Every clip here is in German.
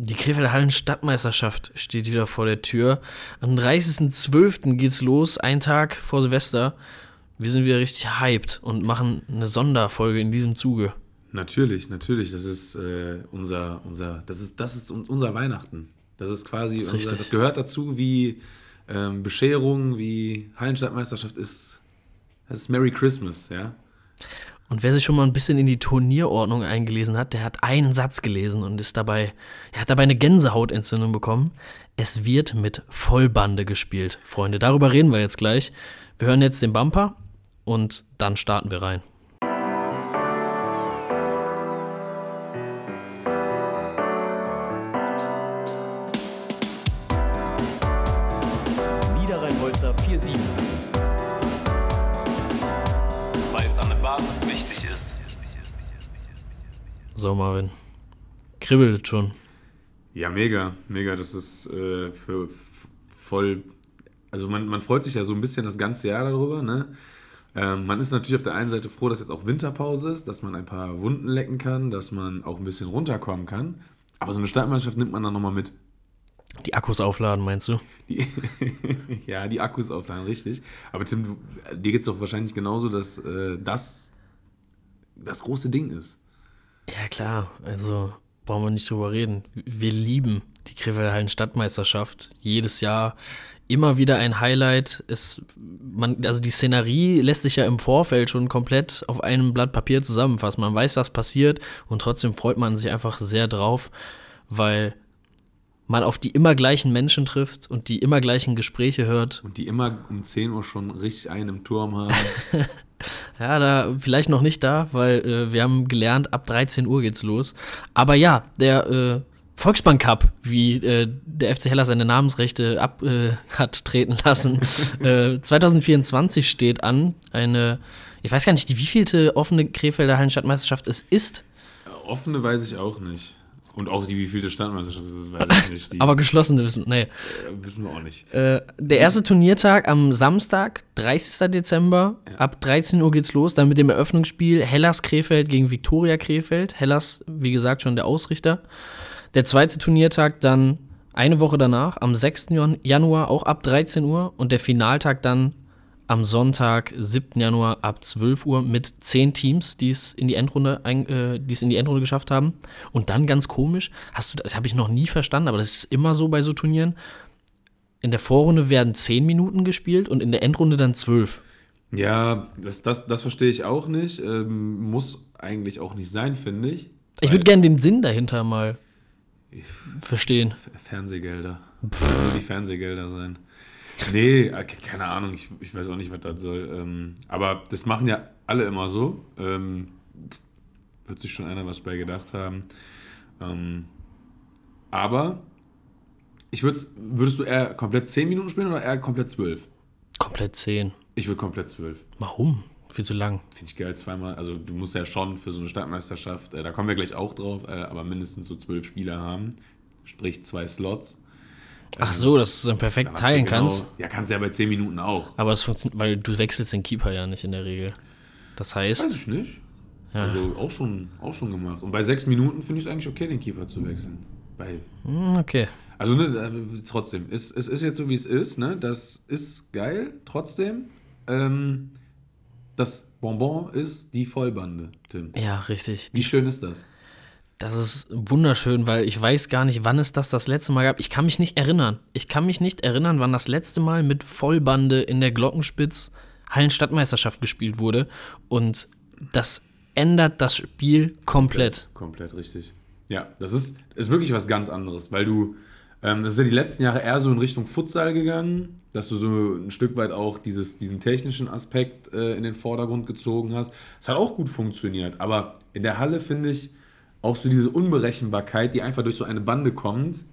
Die Krefelder Hallen Stadtmeisterschaft steht wieder vor der Tür. Am 30.12. geht's los, ein Tag vor Silvester. Wir sind wieder richtig hyped und machen eine Sonderfolge in diesem Zuge. Natürlich, natürlich. Das ist äh, unser, unser, das ist, das ist unser Weihnachten. Das ist quasi, das, ist unser, das gehört dazu, wie ähm, Bescherung, wie Hallenstadtmeisterschaft ist. Das ist Merry Christmas, ja. Und wer sich schon mal ein bisschen in die Turnierordnung eingelesen hat, der hat einen Satz gelesen und ist dabei, er hat dabei eine Gänsehautentzündung bekommen. Es wird mit Vollbande gespielt, Freunde. Darüber reden wir jetzt gleich. Wir hören jetzt den Bumper und dann starten wir rein. Kribbelt schon. Ja, mega, mega. Das ist äh, für voll. Also man, man freut sich ja so ein bisschen das ganze Jahr darüber, ne? Ähm, man ist natürlich auf der einen Seite froh, dass jetzt auch Winterpause ist, dass man ein paar Wunden lecken kann, dass man auch ein bisschen runterkommen kann. Aber so eine Stadtmeisterschaft nimmt man dann nochmal mit. Die Akkus aufladen, meinst du? Die, ja, die Akkus aufladen, richtig. Aber Tim, dir geht es doch wahrscheinlich genauso, dass äh, das das große Ding ist. Ja, klar. Also brauchen wir nicht drüber reden. Wir lieben die Krefelder Hallen Stadtmeisterschaft. Jedes Jahr immer wieder ein Highlight. Es, man, also die Szenerie lässt sich ja im Vorfeld schon komplett auf einem Blatt Papier zusammenfassen. Man weiß, was passiert und trotzdem freut man sich einfach sehr drauf, weil man auf die immer gleichen Menschen trifft und die immer gleichen Gespräche hört. Und die immer um 10 Uhr schon richtig einen im Turm haben. ja, da vielleicht noch nicht da, weil äh, wir haben gelernt, ab 13 Uhr geht's los. Aber ja, der äh, Volksbank Cup, wie äh, der FC Heller seine Namensrechte ab äh, hat treten lassen. äh, 2024 steht an. Eine, ich weiß gar nicht, die wievielte offene Krefelder Hallenstadtmeisterschaft es ist. Offene weiß ich auch nicht. Und auch die wievielte Standmeisterschaft ist, weiß ich nicht. Die, Aber geschlossene wissen, nee. äh, wissen wir auch nicht. Äh, der erste Turniertag am Samstag, 30. Dezember. Ab 13 Uhr geht's los. Dann mit dem Eröffnungsspiel Hellas Krefeld gegen Viktoria Krefeld. Hellas, wie gesagt, schon der Ausrichter. Der zweite Turniertag dann eine Woche danach, am 6. Jan- Januar, auch ab 13 Uhr. Und der Finaltag dann am Sonntag, 7. Januar, ab 12 Uhr mit 10 Teams, die es in die Endrunde, äh, die es in die Endrunde geschafft haben. Und dann ganz komisch, hast du, das habe ich noch nie verstanden, aber das ist immer so bei so Turnieren. In der Vorrunde werden 10 Minuten gespielt und in der Endrunde dann 12. Ja, das, das, das verstehe ich auch nicht. Ähm, muss eigentlich auch nicht sein, finde ich. Ich würde gerne den Sinn dahinter mal verstehen. Fernsehgelder. Nur die Fernsehgelder sein. Nee, ke- keine Ahnung, ich, ich weiß auch nicht, was das soll. Ähm, aber das machen ja alle immer so. Ähm, wird sich schon einer was bei gedacht haben. Ähm, aber ich würd's, würdest du eher komplett 10 Minuten spielen oder eher komplett 12? Komplett 10. Ich würde komplett 12. Warum? Viel zu lang. Finde ich geil, zweimal. Also du musst ja schon für so eine Stadtmeisterschaft, äh, da kommen wir gleich auch drauf, äh, aber mindestens so zwölf Spieler haben. Sprich zwei Slots. Ach so, dass du es dann perfekt Dann teilen genau- kannst. Ja, kannst du ja bei zehn Minuten auch. Aber es funktioniert, weil du wechselst den Keeper ja nicht in der Regel. Das Weiß heißt, ich nicht. Also auch schon, auch schon gemacht. Und bei sechs Minuten finde ich es eigentlich okay, den Keeper zu wechseln. Bei, hm, okay. also ne, äh, trotzdem, es, es ist jetzt so, wie es ist. Ne? Das ist geil, trotzdem. Ähm, das Bonbon ist die Vollbande, Tim. Ja, richtig. Wie schön ist das? Das ist wunderschön, weil ich weiß gar nicht, wann es das das letzte Mal gab. Ich kann mich nicht erinnern. Ich kann mich nicht erinnern, wann das letzte Mal mit Vollbande in der Glockenspitz Hallenstadtmeisterschaft gespielt wurde. Und das ändert das Spiel komplett. Komplett richtig. Ja, das ist, ist wirklich was ganz anderes, weil du, ähm, das ist ja die letzten Jahre eher so in Richtung Futsal gegangen, dass du so ein Stück weit auch dieses, diesen technischen Aspekt äh, in den Vordergrund gezogen hast. Es hat auch gut funktioniert, aber in der Halle finde ich auch so diese Unberechenbarkeit, die einfach durch so eine Bande kommt,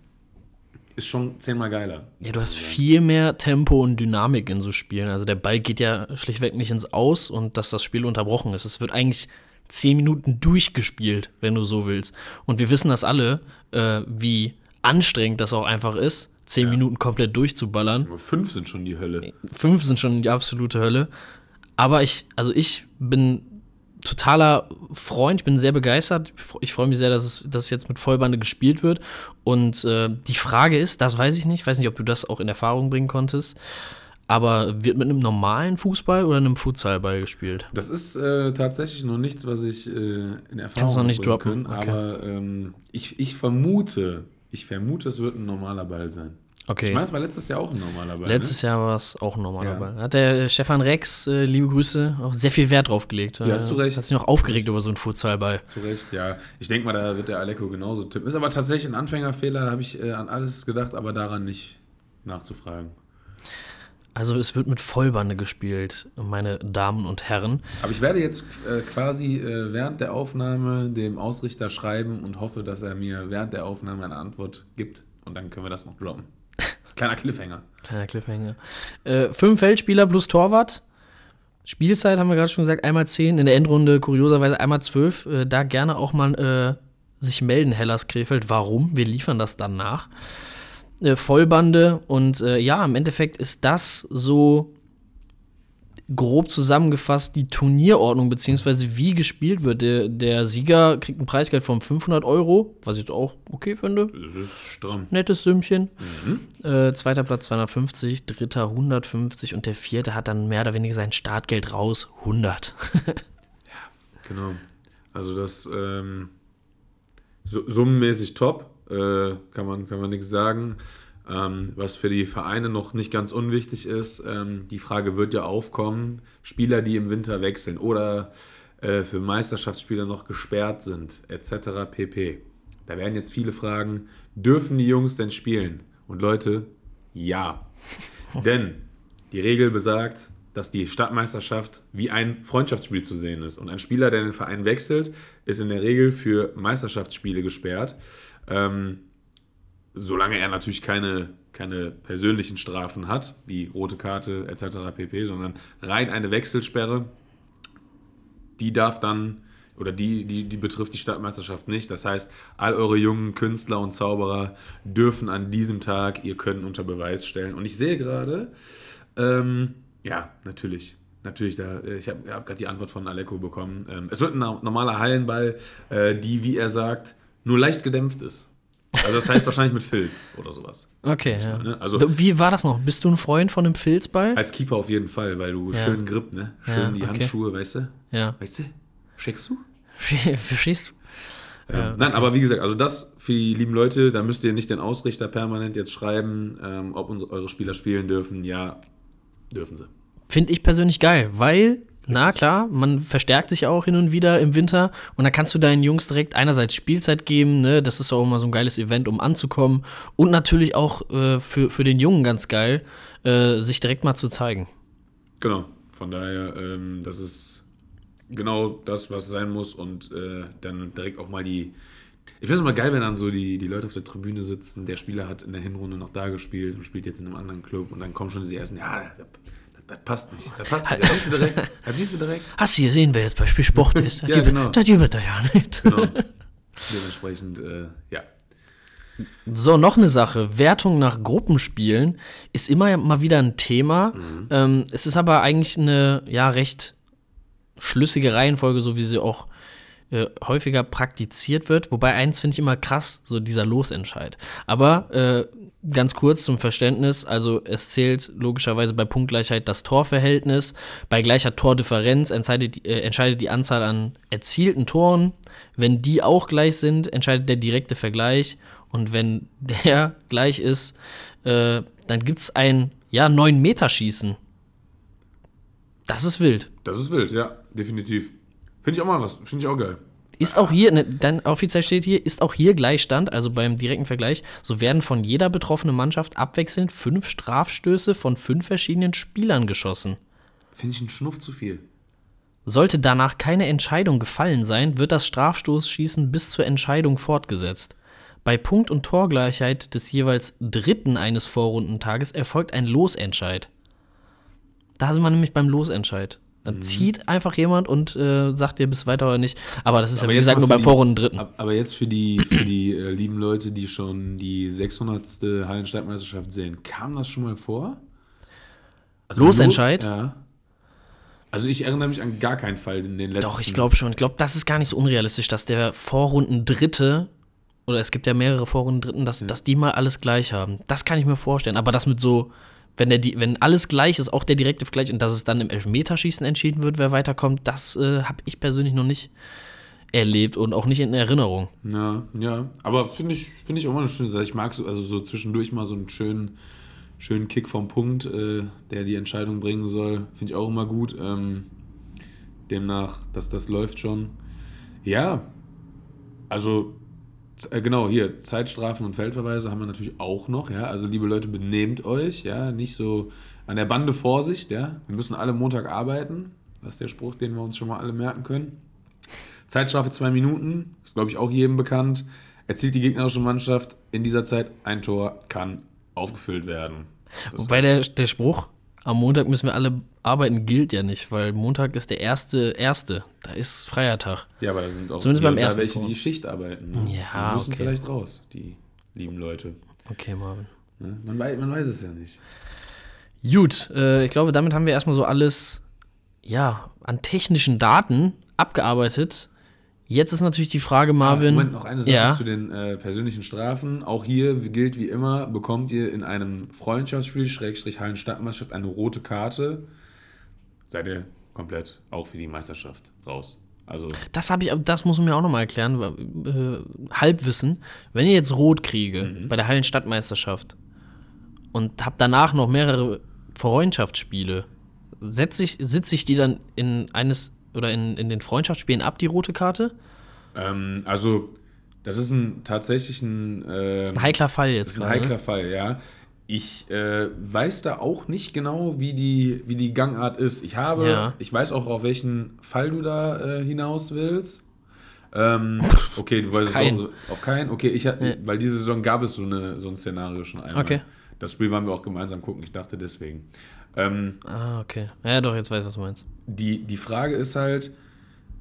ist schon zehnmal geiler. Ja, du hast viel mehr Tempo und Dynamik in so Spielen. Also der Ball geht ja schlichtweg nicht ins Aus und dass das Spiel unterbrochen ist. Es wird eigentlich zehn Minuten durchgespielt, wenn du so willst. Und wir wissen das alle, äh, wie anstrengend das auch einfach ist, zehn Minuten komplett durchzuballern. Nur fünf sind schon die Hölle. Fünf sind schon die absolute Hölle. Aber ich, also ich bin totaler Freund, ich bin sehr begeistert. Ich fre- Ich freue mich sehr, dass es, dass es jetzt mit Vollbande gespielt wird. Und äh, die Frage ist, das weiß ich nicht, ich weiß nicht, ob du das auch in Erfahrung bringen konntest, aber wird mit einem normalen Fußball oder einem Futsalball gespielt? Das ist äh, tatsächlich noch nichts, was ich äh, in Erfahrung Kannst noch nicht bringen droppen? können, Okay. aber ähm, ich, ich vermute, ich vermute, es wird ein normaler Ball sein. Okay. Ich meine, es war letztes Jahr auch ein normaler Ball. Letztes Jahr war es auch ein normaler Ja. Ball. Hat der Stefan Rex, äh, liebe Grüße, auch sehr viel Wert drauf gelegt. Ja, Äh, zu Recht. Hat sich noch aufgeregt über so einen Futsalball. ne? Zu Recht, ja. Ich denke mal, da wird der Aleko genauso tippen. Ist aber tatsächlich ein Anfängerfehler, da habe ich äh, an alles gedacht, aber daran nicht nachzufragen. Also es wird mit Vollbande gespielt, meine Damen und Herren. Aber ich werde jetzt äh, quasi äh, während der Aufnahme dem Ausrichter schreiben und hoffe, dass er mir während der Aufnahme eine Antwort gibt. Und dann können wir das noch droppen. Kleiner Cliffhanger. Kleiner Cliffhanger. Äh, fünf Feldspieler plus Torwart. Spielzeit haben wir gerade schon gesagt, einmal zehn. In der Endrunde kurioserweise einmal zwölf. Äh, da gerne auch mal äh, sich melden, Hellas Krefeld. Warum? Wir liefern das dann nach. Äh, Vollbande und äh, ja, im Endeffekt ist das so grob zusammengefasst die Turnierordnung, beziehungsweise wie gespielt wird. Der, der Sieger kriegt ein Preisgeld von 500 Euro, was ich jetzt auch okay finde Das ist stramm. nettes Sümmchen. Äh, zweiter Platz 250, dritter 150 und der vierte hat dann mehr oder weniger sein Startgeld raus, 100. Genau. Also das ähm, su- summenmäßig top, äh, kann man, kann man nichts sagen. Ähm, was für die Vereine noch nicht ganz unwichtig ist, ähm, die Frage wird ja aufkommen, Spieler, die im Winter wechseln oder äh, für Meisterschaftsspieler noch gesperrt sind, etc. pp. Da werden jetzt viele fragen, dürfen die Jungs denn spielen? Und Leute, ja. Denn die Regel besagt, dass die Stadtmeisterschaft wie ein Freundschaftsspiel zu sehen ist. Und ein Spieler, der den Verein wechselt, ist in der Regel für Meisterschaftsspiele gesperrt. Ähm, solange er natürlich keine, keine persönlichen Strafen hat, wie rote Karte etc. pp., sondern rein eine Wechselsperre, die darf dann, oder die, die, die betrifft die Stadtmeisterschaft nicht. Das heißt, all eure jungen Künstler und Zauberer dürfen an diesem Tag ihr Können unter Beweis stellen. Und ich sehe gerade, ähm, ja, natürlich. Natürlich, da, äh, ich habe hab gerade die Antwort von Aleko bekommen. Ähm, es wird ein no- normaler Hallenball, äh, die, wie er sagt, nur leicht gedämpft ist. Also das heißt wahrscheinlich mit Filz oder sowas. Okay, ja. ne? Also- Wie war das noch? Bist du ein Freund von einem Filzball? Als Keeper auf jeden Fall, weil du Ja. schön Grip, ne? Schön Ja, die okay. Handschuhe, weißt du? Ja. Weißt du? Checkst du? Verstehst du? Ähm, Nein, aber wie gesagt, also das für die lieben Leute, da müsst ihr nicht den Ausrichter permanent jetzt schreiben, ähm, ob unsere, eure Spieler spielen dürfen. Ja, dürfen sie. Finde ich persönlich geil, weil, na klar, man verstärkt sich auch hin und wieder im Winter und dann kannst du deinen Jungs direkt einerseits Spielzeit geben, ne? das ist auch immer so ein geiles Event, um anzukommen und natürlich auch äh, für, für den Jungen ganz geil, äh, sich direkt mal zu zeigen. Genau. Von daher, ähm, das ist genau das, was sein muss und äh, dann direkt auch mal die. Ich finde es immer geil, wenn dann so die, die Leute auf der Tribüne sitzen. Der Spieler hat in der Hinrunde noch da gespielt und spielt jetzt in einem anderen Club und dann kommen schon diese ersten, ja, das, passt nicht. Das passt nicht. Das siehst du direkt. Das siehst du direkt. Hast du gesehen, wer jetzt bei Spiel Sport ist? Das Ja, gibt- genau. Das gibt er ja nicht. Genau. Dementsprechend, äh, ja. So, noch eine Sache. Wertung nach Gruppenspielen ist immer mal wieder ein Thema. Ähm, es ist aber eigentlich eine ja recht schlüssige Reihenfolge, so wie sie auch äh, häufiger praktiziert wird. Wobei eins finde ich immer krass, so dieser Losentscheid. Aber äh, ganz kurz zum Verständnis, also es zählt logischerweise bei Punktgleichheit das Torverhältnis. Bei gleicher Tordifferenz entscheidet, äh, entscheidet die Anzahl an erzielten Toren. Wenn die auch gleich sind, entscheidet der direkte Vergleich. Und wenn der gleich ist, äh, dann gibt es ein ja, 9-Meter-Schießen. Das ist wild. Das ist wild, ja, definitiv. Finde ich auch mal was. Finde ich auch geil. Ist auch hier, ne, dann offiziell steht hier, ist auch hier Gleichstand, also beim direkten Vergleich, so werden von jeder betroffenen Mannschaft abwechselnd fünf Strafstöße von fünf verschiedenen Spielern geschossen. Finde ich einen Schnuff zu viel. Sollte danach keine Entscheidung gefallen sein, wird das Strafstoßschießen bis zur Entscheidung fortgesetzt. Bei Punkt- und Torgleichheit des jeweils dritten eines Vorrundentages erfolgt ein Losentscheid. Da sind wir nämlich beim Losentscheid. Mhm. Dann zieht einfach jemand und äh, sagt dir bis weiter oder nicht. Aber das ist ja, wie gesagt, nur beim Vorrundendritten. ab- Aber jetzt für die, für die äh, lieben Leute, die schon die 600. Hallensteigmeisterschaft sehen, kam das schon mal vor? Also Losentscheid? Lo- Ja. Also ich erinnere mich an gar keinen Fall in den letzten. Doch, ich glaube schon. Ich glaube, das ist gar nicht so unrealistisch, dass der Vorrunden Dritte, oder es gibt ja mehrere Vorrunden Dritten, dass, dass die mal alles gleich haben. Das kann ich mir vorstellen. Aber das mit so, wenn, der, wenn alles gleich ist, auch der direkte Vergleich, und dass es dann im Elfmeterschießen entschieden wird, wer weiterkommt, das äh, habe ich persönlich noch nicht erlebt und auch nicht in Erinnerung. Ja, ja. Aber finde ich, finde ich auch mal eine schöne Sache. Ich mag so, also so zwischendurch mal so einen schönen, schönen Kick vom Punkt, äh, der die Entscheidung bringen soll. Finde ich auch immer gut. Ähm, demnach, dass das läuft schon. Ja, also äh, genau hier Zeitstrafen und Feldverweise haben wir natürlich auch noch. Ja, also liebe Leute, benehmt euch. Ja, nicht so an der Bande Vorsicht. Ja, wir müssen alle Montag arbeiten. Das ist der Spruch, den wir uns schon mal alle merken können. Zeitstrafe zwei Minuten, ist glaube ich auch jedem bekannt. Erzielt die gegnerische Mannschaft in dieser Zeit ein Tor, kann aufgefüllt werden. Das Wobei der, der Spruch, am Montag müssen wir alle arbeiten, gilt ja nicht, weil Montag ist der erste, erste. Da ist freier Tag. ja, aber da sind auch Zumindest beim da ersten welche, die Schicht arbeiten. Ne? Ja, die müssen okay. vielleicht raus, die lieben Leute. Okay, Marvin. Ne? Man, weiß, man weiß es ja nicht. Gut, äh, ich glaube, damit haben wir erstmal so alles, ja, an technischen Daten abgearbeitet. Jetzt ist natürlich die Frage, Marvin. Ah, Moment, noch eine Sache ja, zu den äh, persönlichen Strafen. Auch hier gilt wie immer, bekommt ihr in einem Freundschaftsspiel, Schrägstrich Hallenstadtmeisterschaft, eine rote Karte. Seid ihr komplett auch für die Meisterschaft raus. Also, das habe ich, das muss man mir auch nochmal erklären. Äh, Halbwissen. Wenn ihr jetzt Rot kriege Mhm. bei der Hallenstadtmeisterschaft und habe danach noch mehrere Freundschaftsspiele, setze ich, sitze ich die dann in eines oder in, in den Freundschaftsspielen ab, die rote Karte? ähm, also das ist ein tatsächlich ein, ähm, Ein heikler Fall Das jetzt ist ein gerade. ne? heikler Fall, ja. Ich äh, weiß da auch nicht genau, wie die, wie die Gangart ist. Ich habe, Ja. ich weiß auch, auf welchen Fall du da äh, hinaus willst. Ähm, okay, du weißt es keinen. auch so, auf keinen. Okay, ich hab- Ja. weil diese Saison gab es so, eine, so ein Szenario schon einmal. Okay. Das Spiel waren wir auch gemeinsam gucken. Ich dachte deswegen. Ähm, Ah, okay. Ja, doch, jetzt weiß ich, was du meinst. die, die Frage ist halt,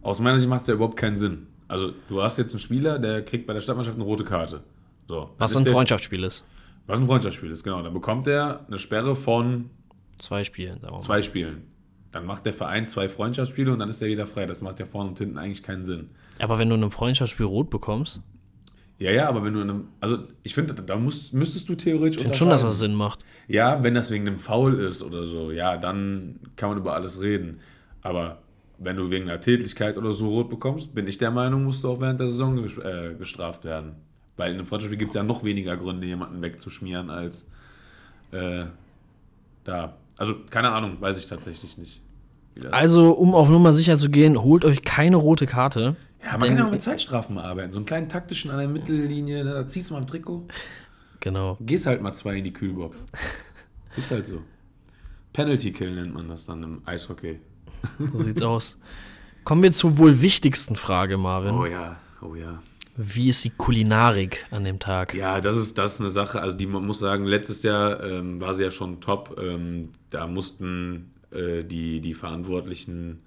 aus meiner Sicht macht es ja überhaupt keinen Sinn. Also, du hast jetzt einen Spieler, der kriegt bei der Stadtmannschaft eine rote Karte. So, Was ein Freundschaftsspiel ist. Was ein Freundschaftsspiel ist, genau. Dann bekommt er eine Sperre von Zwei Spielen, zwei Spielen. Dann macht der Verein zwei Freundschaftsspiele und dann ist er wieder frei. Das macht ja vorne und hinten eigentlich keinen Sinn. Aber wenn du in einem Freundschaftsspiel rot bekommst, Ja, ja, aber wenn du in einem. Also, ich finde, da musst, müsstest du theoretisch. ich finde schon, dass das. Sinn macht. Ja, wenn das wegen einem Foul ist oder so, ja, dann kann man über alles reden. Aber wenn du wegen einer Tätigkeit oder so rot bekommst, bin ich der Meinung, musst du auch während der Saison äh, gestraft werden. Weil in einem Freundschaftsspiel gibt es ja noch weniger Gründe, jemanden wegzuschmieren, als äh, da. Also, keine Ahnung, weiß ich tatsächlich nicht. Also, um auf Nummer sicher zu gehen, holt euch keine rote Karte. Ja, man denn- kann ja auch mit Zeitstrafen mal arbeiten. So einen kleinen taktischen an der Mittellinie, ne, da ziehst du mal am Trikot. Genau. Gehst halt mal zwei in die Kühlbox. Ist halt so. Penalty Kill nennt man das dann im Eishockey. So sieht's aus. Kommen wir zur wohl wichtigsten Frage, Marvin. Oh ja, oh ja. Wie ist die Kulinarik an dem Tag? Ja, das ist, das ist eine Sache, also die man muss sagen, letztes Jahr ähm, war sie ja schon top. Ähm, da mussten äh, die, die Verantwortlichen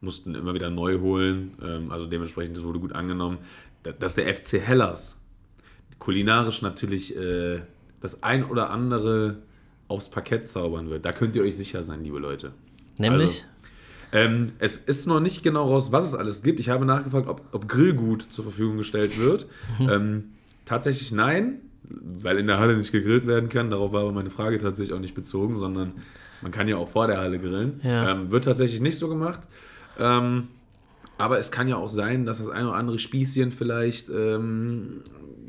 mussten immer wieder neu holen. Ähm, also dementsprechend, das wurde gut angenommen. Da- Dass der FC Hellas kulinarisch natürlich äh, das ein oder andere aufs Parkett zaubern wird. Da könnt ihr euch sicher sein, liebe Leute. Nämlich? Ähm, es ist noch nicht genau raus, was es alles gibt. Ich habe nachgefragt, ob, ob Grillgut zur Verfügung gestellt wird. ähm, tatsächlich nein, weil in der Halle nicht gegrillt werden kann. Darauf war aber meine Frage tatsächlich auch nicht bezogen, sondern man kann ja auch vor der Halle grillen. Ja. Ähm, wird tatsächlich nicht so gemacht. Ähm, aber es kann ja auch sein, dass das ein oder andere Spießchen vielleicht ähm,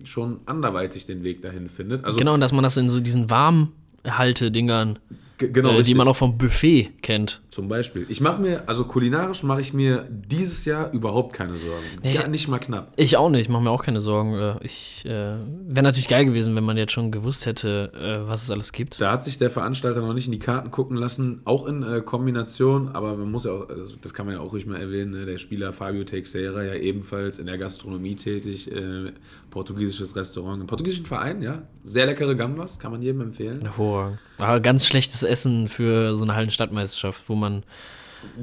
schon anderweitig den Weg dahin findet. Also genau, und dass man das in so diesen Warmhalte-Dingern, g- genau, äh, die man auch vom Buffet kennt. Zum Beispiel. Ich mache mir, also kulinarisch mache ich mir dieses Jahr überhaupt keine Sorgen. Nee, ich- Gar nicht mal knapp. Ich auch nicht, mache mir auch keine Sorgen. Äh, Ich äh, wäre natürlich geil gewesen, wenn man jetzt schon gewusst hätte, äh, was es alles gibt. Da hat sich der Veranstalter noch nicht in die Karten gucken lassen, auch in äh, Kombination, aber man muss ja auch, also das kann man ja auch ruhig mal erwähnen, ne? der Spieler Fabio Teixeira ja ebenfalls in der Gastronomie tätig, äh, portugiesisches Restaurant, im portugiesischen Verein, ja, sehr leckere Gambas, kann man jedem empfehlen. Hervorragend. Aber ganz schlechtes Essen für so eine Hallenstadtmeisterschaft, wo man.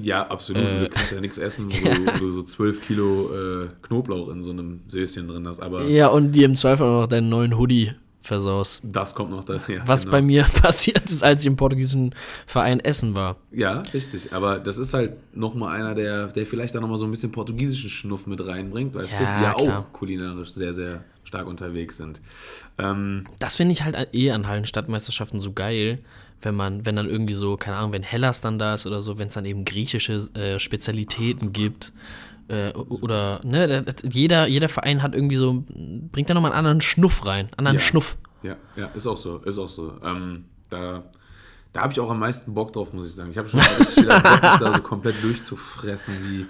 Ja, absolut, Äh, du kannst ja nichts essen, wo, du, wo du so 12 Kilo äh, Knoblauch in so einem Söschen drin hast, aber Ja, und die im Zweifel auch noch deinen neuen Hoodie versaust. Das kommt noch daher. Was genau. bei mir passiert ist, als ich im portugiesischen Verein Essen war. Ja, richtig. Aber das ist halt nochmal einer, der, der vielleicht da nochmal so ein bisschen portugiesischen Schnuff mit reinbringt, weil es Ja, die ja klar. auch kulinarisch sehr, sehr stark unterwegs sind. Ähm, Das finde ich halt eh an Hallenstadtmeisterschaften so geil, wenn man, wenn dann irgendwie so, keine Ahnung, wenn Hellas dann da ist oder so, wenn es dann eben griechische äh, Spezialitäten gibt. Äh, oder, ne, jeder, jeder Verein hat irgendwie so, bringt da nochmal einen anderen Schnuff rein, anderen Ja. Schnuff. ja, ja, ist auch so, ist auch so. Ähm, da da habe ich auch am meisten Bock drauf, muss ich sagen. Ich habe schon richtig wieder Bock, mich da so komplett durchzufressen. Wie,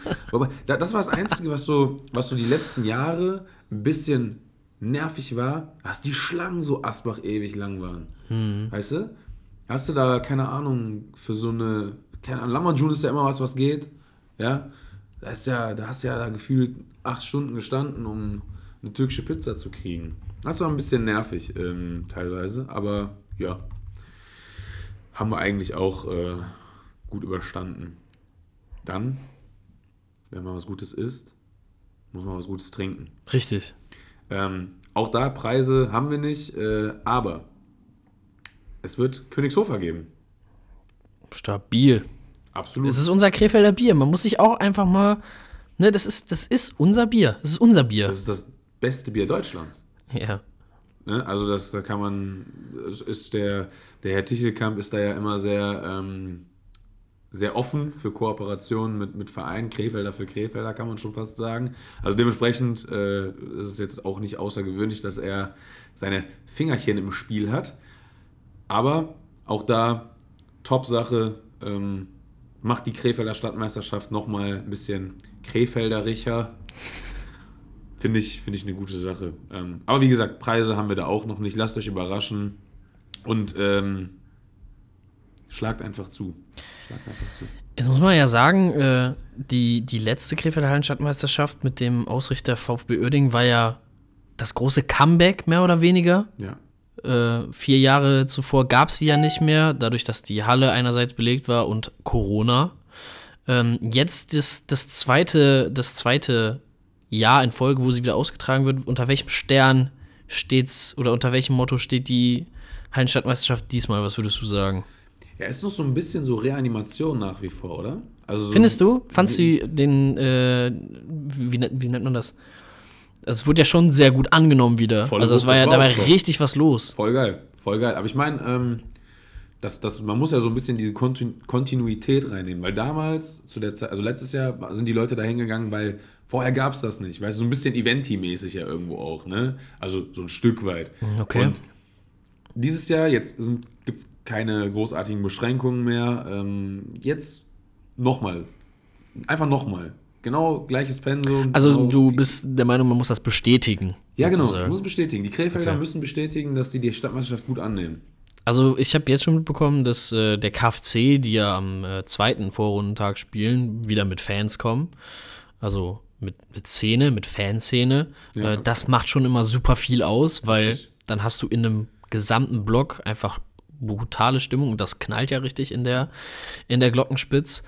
da, das war das Einzige, was so, was so die letzten Jahre ein bisschen nervig war, dass die Schlangen so asbach ewig lang waren. Weißt du? Hast du da, keine Ahnung, für so eine, keine Ahnung, Lamajun ist ja immer was, was geht. Ja? Da ist ja, da hast du ja da gefühlt acht Stunden gestanden, um eine türkische Pizza zu kriegen. Das war ein bisschen nervig, ähm, teilweise, aber ja. Haben wir eigentlich auch äh, gut überstanden. Dann, wenn man was Gutes isst, muss man was Gutes trinken. Richtig. Ähm, auch da Preise haben wir nicht, äh, aber es wird Königshofer geben. Stabil. Absolut. Das ist unser Krefelder Bier. Man muss sich auch einfach mal, ne, das ist, das ist unser Bier. Das ist unser Bier. das ist das beste Bier Deutschlands. ja. Ne? Also das, da kann man, ist der, der Herr Tichelkamp ist da ja immer sehr, ähm, sehr offen für Kooperationen mit, mit Vereinen, Krefelder für Krefelder kann man schon fast sagen. Also dementsprechend äh, ist es jetzt auch nicht außergewöhnlich, dass er seine Fingerchen im Spiel hat. Aber auch da, Top-Sache, ähm, macht die Krefelder Stadtmeisterschaft nochmal ein bisschen Krefeldericher. Finde ich, finde ich eine gute Sache. Ähm, aber wie gesagt, Preise haben wir da auch noch nicht. Lasst euch überraschen und ähm, schlagt einfach zu. Schlagt einfach zu. Jetzt muss man ja sagen, äh, die, die letzte Krefelder Hallenstadtmeisterschaft mit dem Ausrichter VfB Oerding war ja das große Comeback, mehr oder weniger. Ja. Äh, vier Jahre zuvor gab es sie ja nicht mehr, dadurch, dass die Halle einerseits belegt war und Corona. Ähm, jetzt das, das, zweite, das zweite Jahr in Folge, wo sie wieder ausgetragen wird. Unter welchem Stern steht's oder unter welchem Motto steht die Hallenstadtmeisterschaft diesmal? Was würdest du sagen? Ja, ist noch so ein bisschen so Reanimation nach wie vor, oder? Also so Findest du? Fandst du den, äh, wie, wie nennt man das? Also es wurde ja schon sehr gut angenommen wieder. Voll also es war ja, war da war auch top. richtig was los. Voll geil, voll geil. Aber ich meine, ähm, das, das, man muss ja so ein bisschen diese Kontinu Kontinuität reinnehmen, weil damals, zu der Zeit, also letztes Jahr sind die Leute da hingegangen, weil vorher gab es das nicht. Weißt du, so ein bisschen Eventi-mäßig ja irgendwo auch, ne? Also so ein Stück weit. Okay. Und dieses Jahr, jetzt gibt es keine großartigen Beschränkungen mehr. Ähm, jetzt nochmal. Einfach nochmal. Genau gleiches Pensum. Also genau du bist der Meinung, man muss das bestätigen. Ja, genau. sozusagen. Muss bestätigen. Die Krefelder Okay. müssen bestätigen, dass sie die Stadtmeisterschaft gut annehmen. Also ich habe jetzt schon mitbekommen, dass äh, der KFC, die ja am äh, zweiten Vorrundentag spielen, wieder mit Fans kommen. Also mit, mit Szene, mit Fanszene. Ja. Äh, das macht schon immer super viel aus, weil Richtig. dann hast du in einem gesamten Block einfach brutale Stimmung und das knallt ja richtig in der, in der Glockenspitz.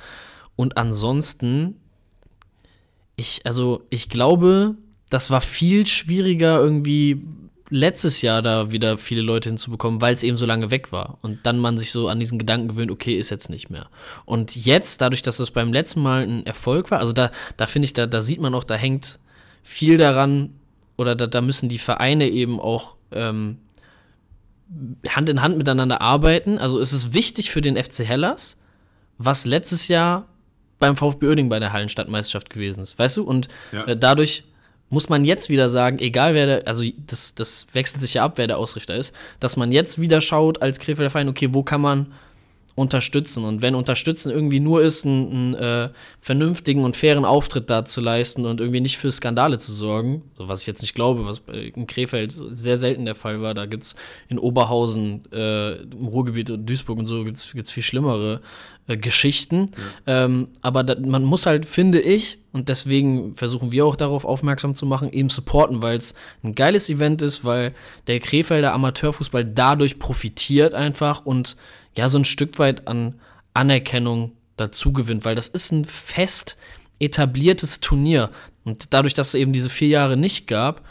Und ansonsten, ich, also ich glaube, das war viel schwieriger irgendwie letztes Jahr da wieder viele Leute hinzubekommen, weil es eben so lange weg war. Und dann man sich so an diesen Gedanken gewöhnt, okay, ist jetzt nicht mehr. Und jetzt, dadurch, dass das beim letzten Mal ein Erfolg war, also da, da finde ich, da, da sieht man auch, da hängt viel daran, oder da, da müssen die Vereine eben auch ähm, Hand in Hand miteinander arbeiten. Also es ist wichtig für den FC Hellas, was letztes Jahr beim VfB Oerding bei der Hallenstadtmeisterschaft gewesen ist, weißt du? Und Ja. äh, dadurch muss man jetzt wieder sagen, egal wer der, also das, das wechselt sich ja ab, wer der Ausrichter ist, dass man jetzt wieder schaut als Krefelder Verein, okay, wo kann man unterstützen? Und wenn unterstützen irgendwie nur ist, einen, einen äh, vernünftigen und fairen Auftritt da zu leisten und irgendwie nicht für Skandale zu sorgen, so was ich jetzt nicht glaube, was in Krefeld sehr selten der Fall war, da gibt es in Oberhausen, äh, im Ruhrgebiet und Duisburg und so gibt es viel schlimmere äh, Geschichten. Ähm, aber da, man muss halt, finde ich, und deswegen versuchen wir auch darauf aufmerksam zu machen, eben supporten, weil es ein geiles Event ist, weil der Krefelder Amateurfußball dadurch profitiert einfach und ja, so ein Stück weit an Anerkennung dazu gewinnt, weil das ist ein fest etabliertes Turnier. Und dadurch, dass es eben diese vier Jahre nicht gab,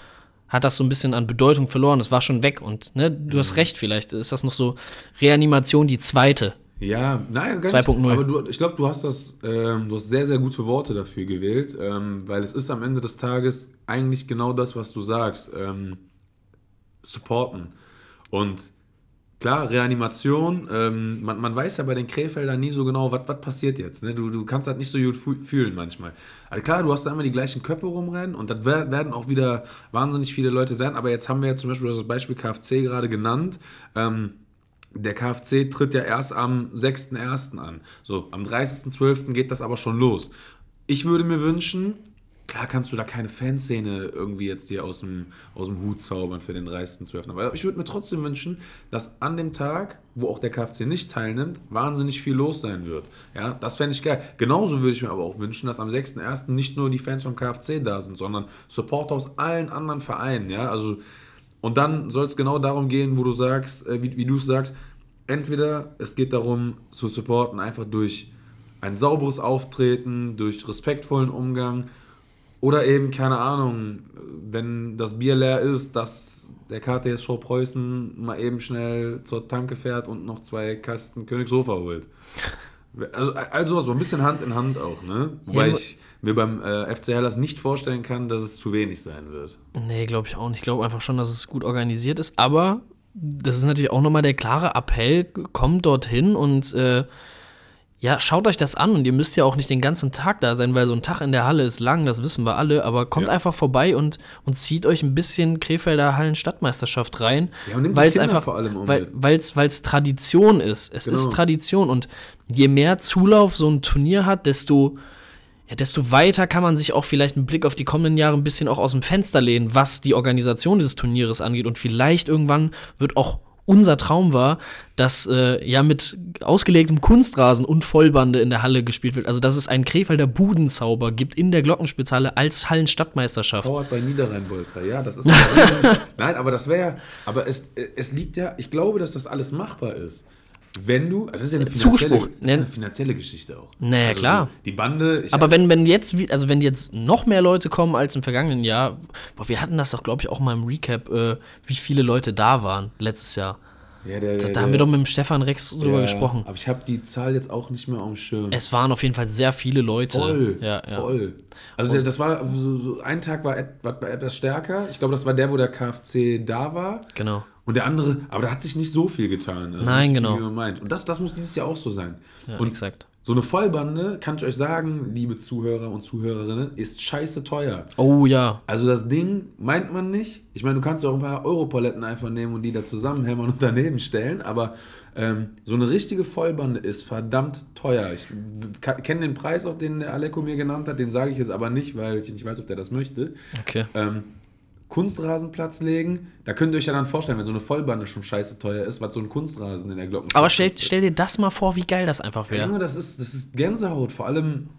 hat das so ein bisschen an Bedeutung verloren. Es war schon weg und ne, du Mhm. hast recht, vielleicht ist das noch so Reanimation die zweite. Ja, nein, gar 2.0. nicht. Aber du, ich glaube, du hast das, ähm, du hast sehr, sehr gute Worte dafür gewählt, ähm, weil es ist am Ende des Tages eigentlich genau das, was du sagst. Ähm, supporten. Und klar, Reanimation, ähm, man, man weiß ja bei den Krefeldern nie so genau, was passiert jetzt. Ne? Du, du kannst halt nicht so gut fühlen manchmal. Also klar, du hast da immer die gleichen Köpfe rumrennen und das wer- werden auch wieder wahnsinnig viele Leute sein. Aber jetzt haben wir ja zum Beispiel das Beispiel KFC gerade genannt. Ähm, der KFC tritt ja erst am 6.1. an. So, am 30.12. geht das aber schon los. Ich würde mir wünschen, klar kannst du da keine Fanszene irgendwie jetzt dir aus dem, aus dem Hut zaubern für den 30.12. Aber ich würde mir trotzdem wünschen, dass an dem Tag, wo auch der KFC nicht teilnimmt, wahnsinnig viel los sein wird. Ja, das fände ich geil. Genauso würde ich mir aber auch wünschen, dass am 6.1. nicht nur die Fans vom KFC da sind, sondern Supporter aus allen anderen Vereinen. Ja, also und dann soll es genau darum gehen, wo du sagst, äh, wie, wie du es sagst, entweder es geht darum zu supporten, einfach durch ein sauberes Auftreten, durch respektvollen Umgang oder eben, keine Ahnung, wenn das Bier leer ist, dass der KTSV Preußen mal eben schnell zur Tanke fährt und noch zwei Kasten Königshofer holt. Also, all sowas, so ein bisschen Hand in Hand auch, ne? Wobei Ja, ich mir beim äh, FC Hellas nicht vorstellen kann, dass es zu wenig sein wird. Nee, glaube ich auch nicht. Ich glaube einfach schon, dass es gut organisiert ist. Aber das ist natürlich auch nochmal der klare Appell, kommt dorthin und äh, ja, schaut euch das an. Und ihr müsst ja auch nicht den ganzen Tag da sein, weil so ein Tag in der Halle ist lang, das wissen wir alle. Aber kommt Ja. einfach vorbei und, und zieht euch ein bisschen Krefelder Hallen-Stadtmeisterschaft rein. Ja, weil es einfach, vor allem auch weil weil's Tradition ist. Es Genau. ist Tradition. Und je mehr Zulauf so ein Turnier hat, desto ja, desto weiter kann man sich auch vielleicht mit Blick auf die kommenden Jahre ein bisschen auch aus dem Fenster lehnen, was die Organisation dieses Turnieres angeht. Und vielleicht irgendwann wird auch unser Traum war, dass äh, ja mit ausgelegtem Kunstrasen und Vollbande in der Halle gespielt wird. Also dass es einen Krefelder Budenzauber gibt in der Glockenspitzhalle als Hallenstadtmeisterschaft. Torwart bei Niederrhein-Bolzer, ja, das ist. Nein, aber das wäre ja. Aber es, es liegt ja, ich glaube, dass das alles machbar ist. Wenn du, also es ist ja eine finanzielle, Zuspruch, das ist ja eine ne? finanzielle Geschichte auch. Naja, also klar. So, die Bande, Aber wenn, wenn jetzt, also wenn jetzt noch mehr Leute kommen als im vergangenen Jahr, boah, wir hatten das doch, glaube ich, auch mal im Recap, äh, wie viele Leute da waren letztes Jahr. ja, der, Das, der, da haben wir doch mit dem Stefan Rex drüber ja, gesprochen. Aber ich habe die Zahl jetzt auch nicht mehr auf dem Schirm. Es waren auf jeden Fall sehr viele Leute. Voll, Ja, voll. Also der, das war so, so ein Tag war, et, war etwas stärker. Ich glaube, das war der, wo der KFC da war. Genau. Und der andere, aber da hat sich nicht so viel getan. Also Nein, genau. viel, wie man meint. Und das, das muss dieses Jahr auch so sein. Ja, und exakt. so eine Vollbande, kann ich euch sagen, liebe Zuhörer und Zuhörerinnen, ist scheiße teuer. Oh ja. Also das Ding meint man nicht. Ich meine, du kannst ja auch ein paar Europaletten einfach nehmen und die da zusammenhämmern und daneben stellen, aber ähm, so eine richtige Vollbande ist verdammt teuer. Ich kenne den Preis, auch den der Aleko mir genannt hat, den sage ich jetzt aber nicht, weil ich nicht weiß, ob der das möchte. Okay. Ähm, Kunstrasenplatz legen, da könnt ihr euch ja dann vorstellen, wenn so eine Vollbande schon scheiße teuer ist, was so ein Kunstrasen in der Glocken Aber stell, stell dir das mal vor, wie geil das einfach wäre. Junge, das ist, das ist Gänsehaut. Vor allem,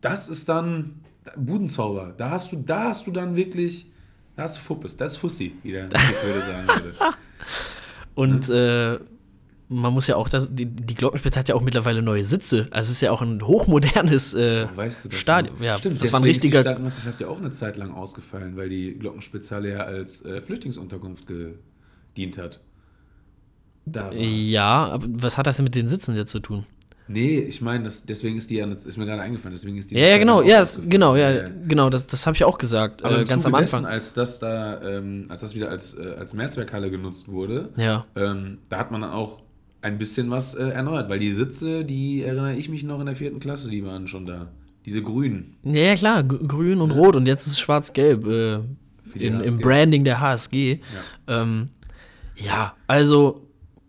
das ist dann Budenzauber. Da hast du, da hast du dann wirklich, da hast du Fuppes, das ist Fussi, wie der würde sagen würde. Und äh, man muss ja auch, das, die, die Glockenspitze hat ja auch mittlerweile neue Sitze. Also es ist ja auch ein hochmodernes äh, Weißt du? Stadion. Ja, Stimmt, das war ein richtiger. Die Stadtmeisterschaft ja auch eine Zeit lang ausgefallen, weil die Glockenspitzhalle ja als äh, Flüchtlingsunterkunft gedient hat. Ja, aber was hat das denn mit den Sitzen jetzt zu tun? Nee, ich meine, deswegen ist die ja, das ist mir gerade eingefallen, deswegen ist die. Ja, ja, genau, auch ja, das, genau, ja, genau, das, das habe ich auch gesagt, Aber äh, ganz Zuge am Anfang. Dessen, als das da, ähm, als das wieder als, äh, als Mehrzweckhalle genutzt wurde, Ja. ähm, da hat man dann auch ein bisschen was äh, erneuert, weil die Sitze, die erinnere ich mich noch in der vierten Klasse, die waren schon da. Diese grünen. Ja, ja, klar, grün und rot und jetzt ist es schwarz-gelb äh, im. Branding der HSG. Ja, ähm, ja also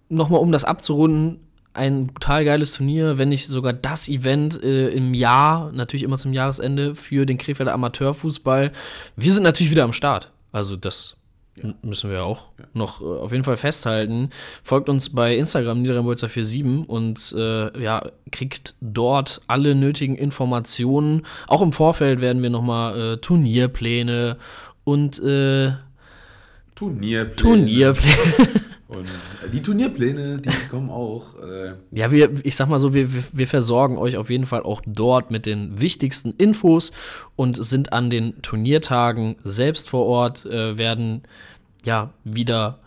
nochmal um das abzurunden, ein brutal geiles Turnier, wenn nicht sogar das Event äh, im Jahr, natürlich immer zum Jahresende, für den Krefelder Amateurfußball. Wir sind natürlich wieder am Start. Also das m- müssen wir ja auch noch äh, auf jeden Fall festhalten. Folgt uns bei Instagram Niederrhein-Bolzer47 und äh, ja, kriegt dort alle nötigen Informationen. Auch im Vorfeld werden wir nochmal äh, Turnierpläne und äh, Turnierpläne. Turnierpläne. Und äh, die Turnierpläne, die kommen auch. Äh, Ja, wir, ich sag mal so, wir, wir, versorgen euch auf jeden Fall auch dort mit den wichtigsten Infos und sind an den Turniertagen selbst vor Ort, äh, werden ja wieder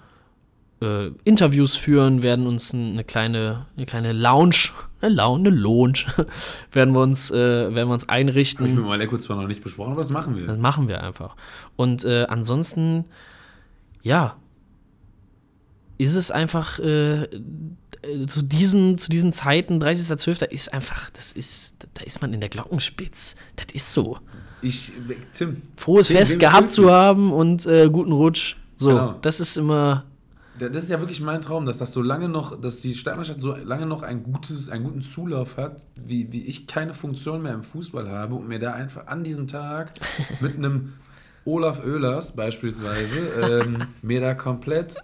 äh, Interviews führen, werden uns eine kleine, eine kleine Lounge, eine Lounge, eine Lounge, werden wir uns, äh, werden wir uns Habe ich mit einrichten. Maleko zwar noch nicht besprochen, aber das machen wir. Das machen wir einfach. Und äh, ansonsten, ja, ist es einfach äh, äh, zu, diesen, zu diesen Zeiten, 30.12., ist einfach, das ist, da ist man in der Glockenspitz. Das ist so. Ich, Tim. Frohes Tim, Fest gehabt zu haben und äh, guten Rutsch. So, Genau. das ist immer, Das ist ja wirklich mein Traum, dass das so lange noch, dass die Stadtmannschaft so lange noch ein gutes, einen guten Zulauf hat, wie, wie ich keine Funktion mehr im Fußball habe und mir da einfach an diesem Tag mit einem Olaf Oehlers beispielsweise ähm, mir da komplett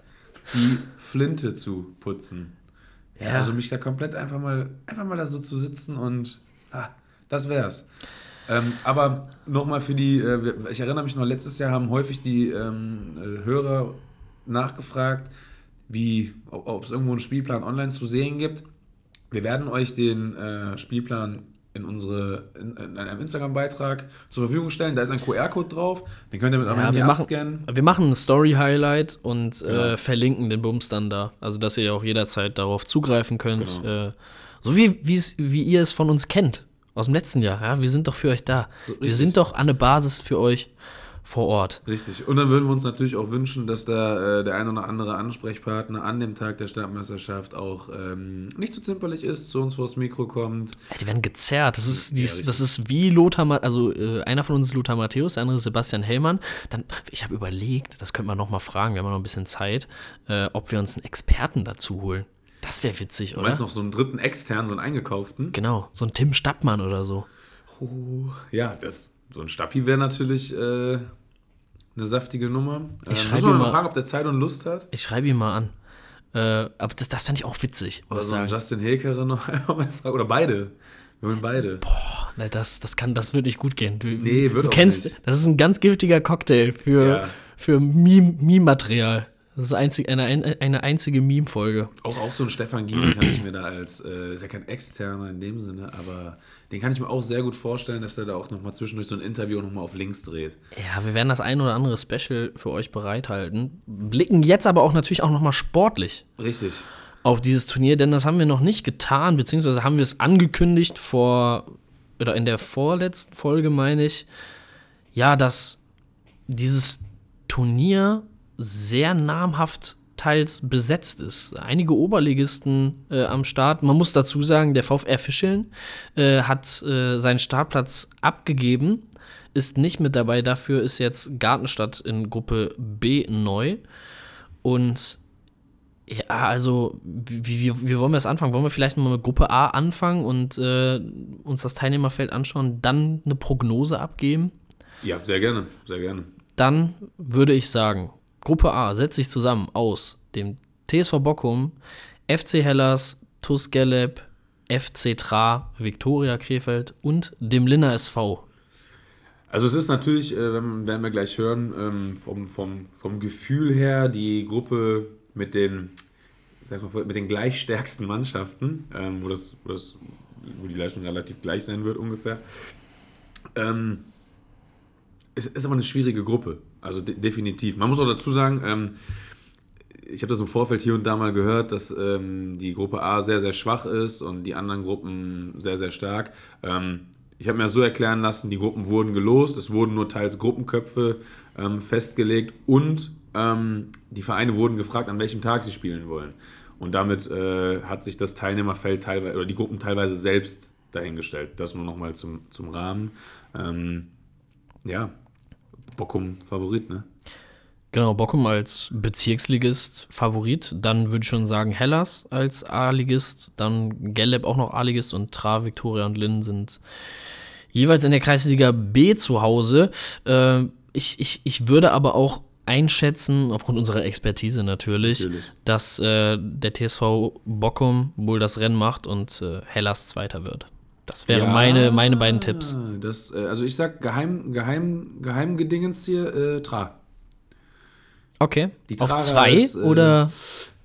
die Flinte zu putzen. Ja, also mich da komplett einfach mal, einfach mal da so zu sitzen und ah, das wär's. Ähm, aber nochmal für die, äh, ich erinnere mich noch, letztes Jahr haben häufig die ähm, äh, Hörer nachgefragt, wie, ob, ob es irgendwo einen Spielplan online zu sehen gibt. Wir werden euch den äh, Spielplan in unsere in, in einem Instagram-Beitrag zur Verfügung stellen. Da ist ein QR-Code drauf, den könnt ihr mit eurem ja, Handy wir machen, abscannen. wir machen ein Story-Highlight und Genau. äh, verlinken den Bums dann da. Also, dass ihr auch jederzeit darauf zugreifen könnt. Genau. Äh, so wie, wie ihr es von uns kennt. Aus dem letzten Jahr. Ja, wir sind doch für euch da. So, wir sind doch an der Basis für euch vor Ort. Richtig. Und dann würden wir uns natürlich auch wünschen, dass da äh, der ein oder andere Ansprechpartner an dem Tag der Stadtmeisterschaft auch ähm, nicht zu zimperlich ist, zu uns vors Mikro kommt. Ja, die werden gezerrt. Das ist, Ja, dies, richtig. das ist wie Lothar, Ma- also äh, einer von uns ist Lothar Matthäus, der andere ist Sebastian Hellmann. Dann, ich habe überlegt, das könnte man noch mal fragen, wir haben noch ein bisschen Zeit, äh, ob wir uns einen Experten dazu holen. Das wäre witzig, Du oder? meinst noch so einen dritten externen, so einen eingekauften? Genau, so ein Tim Stappmann oder so. Oh, ja, das, so ein Stappi wäre natürlich äh, eine saftige Nummer. Ich muss schreib man ihm mal mal- fragen, ob der Zeit und Lust hat. Ich schreibe ihn mal an. Äh, aber das, das fand ich auch witzig, Oder so sagen. Justin Helkere noch einmal fragen. Oder beide. Wir holen beide. Boah, ne, das, das, kann, das wird nicht gut gehen. Du, Nee, wird du auch kennst, nicht. das ist ein ganz giftiger Cocktail für, Ja. für Meme- Meme-Material. das ist einzig, eine, eine einzige Meme-Folge. Auch, auch so einen Stefan Giesen kann ich mir da als, äh, ist ja kein externer in dem Sinne, aber den kann ich mir auch sehr gut vorstellen, dass der da auch nochmal zwischendurch so ein Interview nochmal auf links dreht. Ja, wir werden das ein oder andere Special für euch bereithalten. Blicken jetzt aber auch natürlich auch noch mal sportlich Richtig. auf dieses Turnier, denn das haben wir noch nicht getan, beziehungsweise haben wir es angekündigt vor, oder in der vorletzten Folge, meine ich, ja, dass dieses Turnier sehr namhaft teils besetzt ist. Einige Oberligisten äh, am Start. Man muss dazu sagen, der VfR Fischeln äh, hat äh, seinen Startplatz abgegeben, ist nicht mit dabei. Dafür ist jetzt Gartenstadt in Gruppe B neu. Und ja, also, wie, wie, wie wollen wir das anfangen? Wollen wir vielleicht mal mit Gruppe A anfangen und äh, uns das Teilnehmerfeld anschauen, dann eine Prognose abgeben? Ja, sehr gerne, sehr gerne. Dann würde ich sagen, Gruppe A setzt sich zusammen aus dem TSV Bochum, FC Hellas, TuS Geleb, FC Tra, Viktoria Krefeld und dem Linner SV. Also es ist natürlich, äh, werden wir gleich hören, ähm, vom, vom, vom Gefühl her die Gruppe mit den, sag mal, mit den gleichstärksten Mannschaften, ähm, wo, das, wo, das, wo die Leistung relativ gleich sein wird ungefähr. Ähm, es ist aber eine schwierige Gruppe, also de definitiv. Man muss auch dazu sagen, ähm, ich habe das im Vorfeld hier und da mal gehört, dass ähm, die Gruppe A sehr, sehr schwach ist und die anderen Gruppen sehr, sehr stark. Ähm, ich habe mir das so erklären lassen, die Gruppen wurden gelost, es wurden nur teils Gruppenköpfe ähm, festgelegt und ähm, die Vereine wurden gefragt, an welchem Tag sie spielen wollen. Und damit äh, hat sich das Teilnehmerfeld teilweise, oder die Gruppen teilweise selbst dahingestellt. Das nur nochmal zum, zum Rahmen. Ähm, ja, Bockum Favorit, ne? Genau, Bochum als Bezirksligist Favorit. Dann würde ich schon sagen Hellas als A-Ligist. Dann Geleb auch noch A-Ligist und Tra, Viktoria und Linn sind jeweils in der Kreisliga B zu Hause. Äh, ich, ich, ich würde aber auch einschätzen, aufgrund unserer Expertise natürlich, Natürlich. dass äh, der TSV Bochum wohl das Rennen macht und äh, Hellas Zweiter wird. Das wären Ja, meine, meine beiden Tipps. Das, äh, also ich sag geheim, geheim, geheim Gedingens hier, äh, Tra. Okay. Die Auf zwei ist, äh, oder?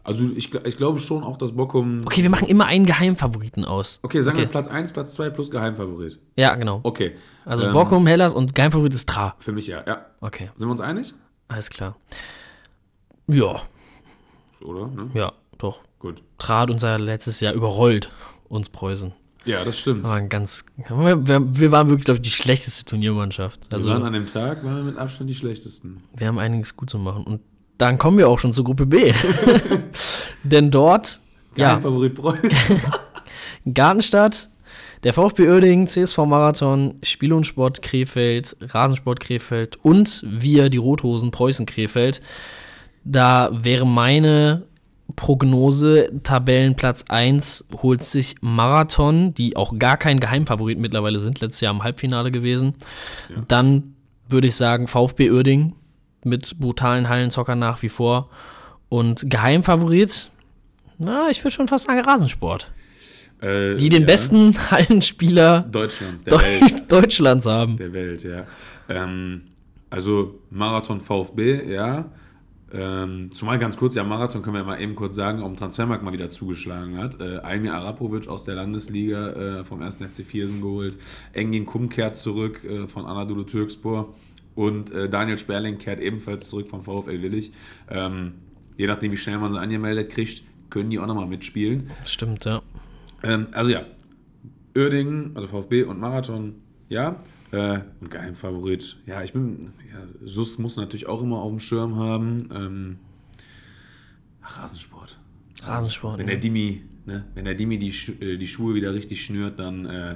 Also ich, ich glaube schon auch, dass Bockum. Okay, wir machen immer einen Geheimfavoriten aus. Okay, sagen wir Okay. Platz 1, Platz 2 plus Geheimfavorit. Ja, genau. Okay. Also Ähm, Bockum, Hellas und Geheimfavorit ist Tra. Für mich ja, ja. Okay, Sind wir uns einig? alles klar. Ja, Oder? Ne? ja, doch. Gut. Tra hat uns ja letztes Jahr überrollt, uns Preußen. Ja, das stimmt. Wir waren ganz, wir, wir waren wirklich, glaube ich, die schlechteste Turniermannschaft. Also wir waren an dem Tag, waren wir mit Abstand die schlechtesten. wir haben einiges gut zu machen. Und dann kommen wir auch schon zur Gruppe B. Denn dort, ja, Geheimfavorit Preußen. Gartenstadt, der VfB Oerding, CSV Marathon, Spiel und Sport Krefeld, Rasensport Krefeld und wir, die Rothosen, Preußen Krefeld. Da wäre meine Prognose, Tabellenplatz 1 holt sich Marathon, die auch gar kein Geheimfavorit mittlerweile sind, letztes Jahr im Halbfinale gewesen. Ja. Dann würde ich sagen VfB Oerding mit brutalen Hallenzockern nach wie vor. Und Geheimfavorit, na, ich würde schon fast sagen Rasensport Äh, die den ja. besten Hallenspieler Deutschlands, der Welt. Deu Deutschlands haben. Der Welt, ja. Ähm, also Marathon VfB, ja. Ähm, zumal ganz kurz, ja, Marathon können wir mal eben kurz sagen, auch im Transfermarkt mal wieder zugeschlagen hat. Äh, Almir Arapovic aus der Landesliga äh, vom 1. FC Viersen geholt. Engin Kum kehrt zurück äh, von Anadolu Türkspor. Und äh, Daniel Sperling kehrt ebenfalls zurück vom VfL Willig. Ähm, je nachdem, wie schnell man sie angemeldet kriegt, können die auch nochmal mitspielen. Stimmt, ja. Ähm, also ja, Uerdingen, also VfB und Marathon, ja. Äh, und Geheimfavorit, ja, ich bin, ja, Sus muss natürlich auch immer auf dem Schirm haben. Ähm, ach, Rasensport. Rasensport. Wenn ne? der Dimi, ne, wenn der Dimi die, äh, die Schuhe wieder richtig schnürt, dann äh,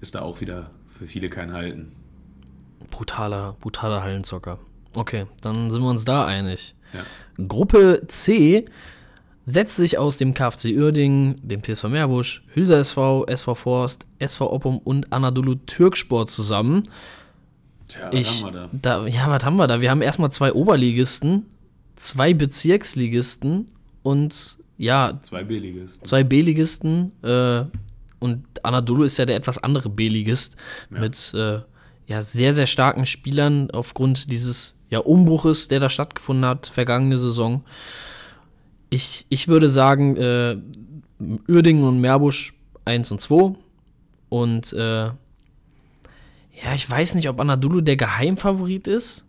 ist da auch wieder für viele kein Halten. Brutaler, brutaler Hallenzocker. Okay, dann sind wir uns da einig. Ja. Gruppe C setzt sich aus dem KfC Uerdingen, dem TSV Meerbusch, Hülser SV, SV Forst, SV Oppum und Anadolu Türksport zusammen. Tja, Ich, was haben wir da? da, ja, was haben wir da? Wir haben erstmal zwei Oberligisten, zwei Bezirksligisten und ja, Zwei B-Ligisten. zwei B-Ligisten äh, und Anadolu ist ja der etwas andere B-Ligist Ja. mit äh, ja, sehr, sehr starken Spielern aufgrund dieses ja, Umbruches, der da stattgefunden hat, vergangene Saison. Ich, ich würde sagen, äh, Uerdingen und Meerbusch 1 und 2 und äh, ja, ich weiß nicht, ob Anadolu der Geheimfavorit ist.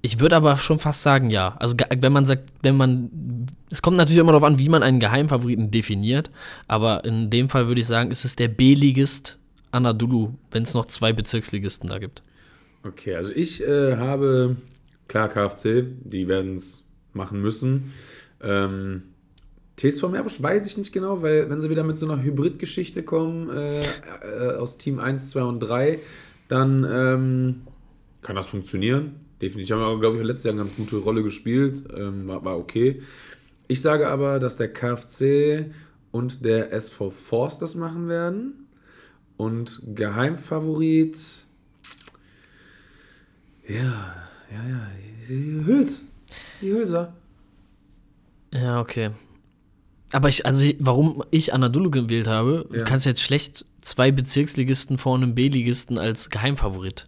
Ich würde aber schon fast sagen, ja. Also wenn man sagt, wenn man, es kommt natürlich immer darauf an, wie man einen Geheimfavoriten definiert, aber in dem Fall würde ich sagen, ist es der B-Ligist Anadolu, wenn es noch zwei Bezirksligisten da gibt. Okay, also ich äh, habe, klar, KFC, die werden es machen müssen. Ähm, TSV Meerbusch weiß ich nicht genau, weil wenn sie wieder mit so einer Hybrid-Geschichte kommen, äh, äh, aus Team 1, 2 und 3, dann ähm, kann das funktionieren. Definitiv. Haben wir, glaube ich, letztes Jahr eine ganz gute Rolle gespielt. Ähm, war, war okay. Ich sage aber, dass der KFC und der SV Forst das machen werden. Und Geheimfavorit. Ja, ja, ja. Die Hüls. Die Hülser. Ja, okay. Aber ich, also ich- warum ich Anadolu gewählt habe, Ja. du kannst jetzt schlecht zwei Bezirksligisten vor einem B-Ligisten als Geheimfavorit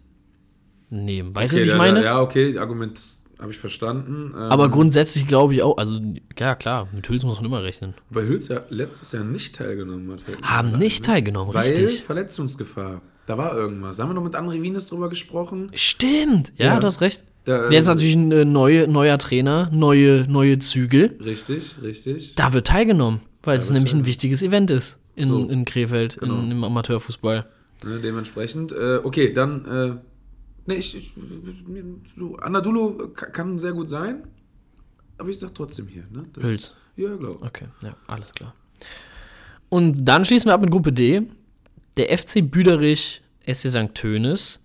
nehmen. Weißt du, Okay, wie ich da- meine? Ja, okay, Argument habe ich verstanden. Ähm, Aber grundsätzlich glaube ich auch, also ja klar, mit Hüls muss man immer rechnen. Weil Hüls ja letztes Jahr nicht teilgenommen hat. Haben nicht ne? teilgenommen, Weil richtig. Verletzungsgefahr. Da war irgendwas. Da haben wir noch mit André Wienes drüber gesprochen. Stimmt, ja, Ja. du hast recht. Da, Jetzt natürlich ein äh, neue, neuer Trainer, neue, neue Zügel. Richtig, richtig. Da wird teilgenommen, weil es wird nämlich ein wichtiges Event ist in, So. in Krefeld, Genau. in, im Amateurfußball. Ne, dementsprechend. Äh, okay, dann. Äh, ne, ich. ich so, Anadolu ka- kann sehr gut sein. Aber ich sag trotzdem hier. Ne? Das- Hüls. Ja, glaube ich. Okay, ja, alles klar. Und dann schließen wir ab mit Gruppe D. Der FC Büderich, SC St. Tönis,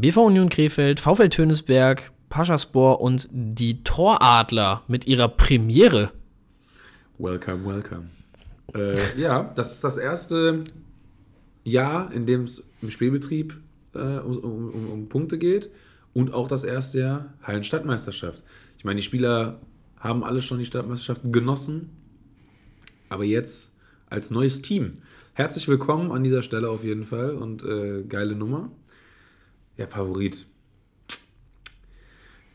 BV Union Krefeld, VfL Tönisberg, Paschaspor und die Toradler mit ihrer Premiere. Welcome, welcome. Äh, ja, das ist das erste Jahr, in dem es im Spielbetrieb äh, um, um, um, um Punkte geht und auch das erste Jahr Hallenstadtmeisterschaft. Ich meine, die Spieler haben alle schon die Stadtmeisterschaft genossen, aber jetzt als neues Team. Herzlich willkommen an dieser Stelle auf jeden Fall und äh, geile Nummer. Ja, Favorit.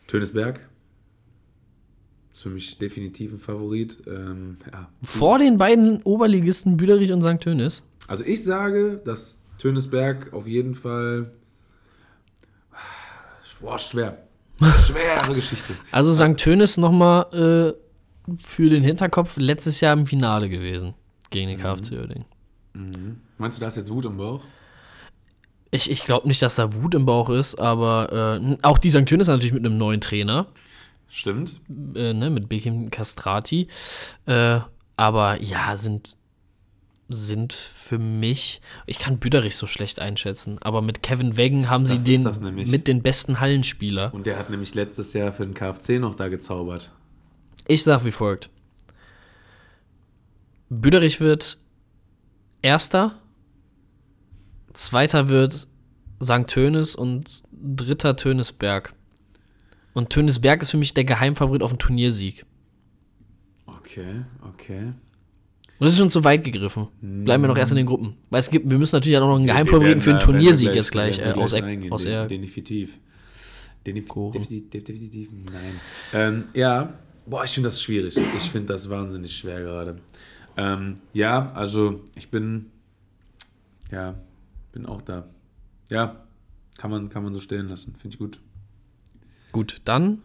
Tönesberg. Das für mich definitiv ein Favorit. Ähm, ja. Vor den beiden Oberligisten Büderich und St. Tönis. Also ich sage, dass Tönesberg auf jeden Fall. Boah, schwer. Schwere Geschichte. Also St. Tönis nochmal äh, für den Hinterkopf letztes Jahr im Finale gewesen gegen den KFC Uerdingen. Meinst du, da ist jetzt Wut im Bauch? Ich, ich glaube nicht, dass da Wut im Bauch ist, aber äh, auch die St. Tönis natürlich mit einem neuen Trainer, Stimmt. äh, ne, mit Bekim Castrati. Äh, aber ja, sind, sind für mich, ich kann Büderich so schlecht einschätzen, aber mit Kevin Weggen haben sie Das ist den mit den besten Hallenspieler. Und der hat nämlich letztes Jahr für den KFC noch da gezaubert. Ich sag wie folgt. Büderich wird Erster, Zweiter wird St. Tönis und Dritter Tönisberg. Und Tönisberg ist für mich der Geheimfavorit auf den Turniersieg. Okay, okay. Und das ist schon zu weit gegriffen. Bleiben wir noch erst in den Gruppen. Weil es gibt, wir müssen natürlich auch noch einen Geheimfavoriten Wir für den Turniersieg jetzt gleich, äh, aus, eingehen. aus Den- er. Definitiv. Denif definitiv, definitiv, nein. Ähm, ja, boah, ich finde das schwierig. Ich finde das wahnsinnig schwer gerade. Ähm, ja, also ich bin, ja, bin auch da. Ja, kann man, kann man so stehen lassen. Finde ich gut. Gut, dann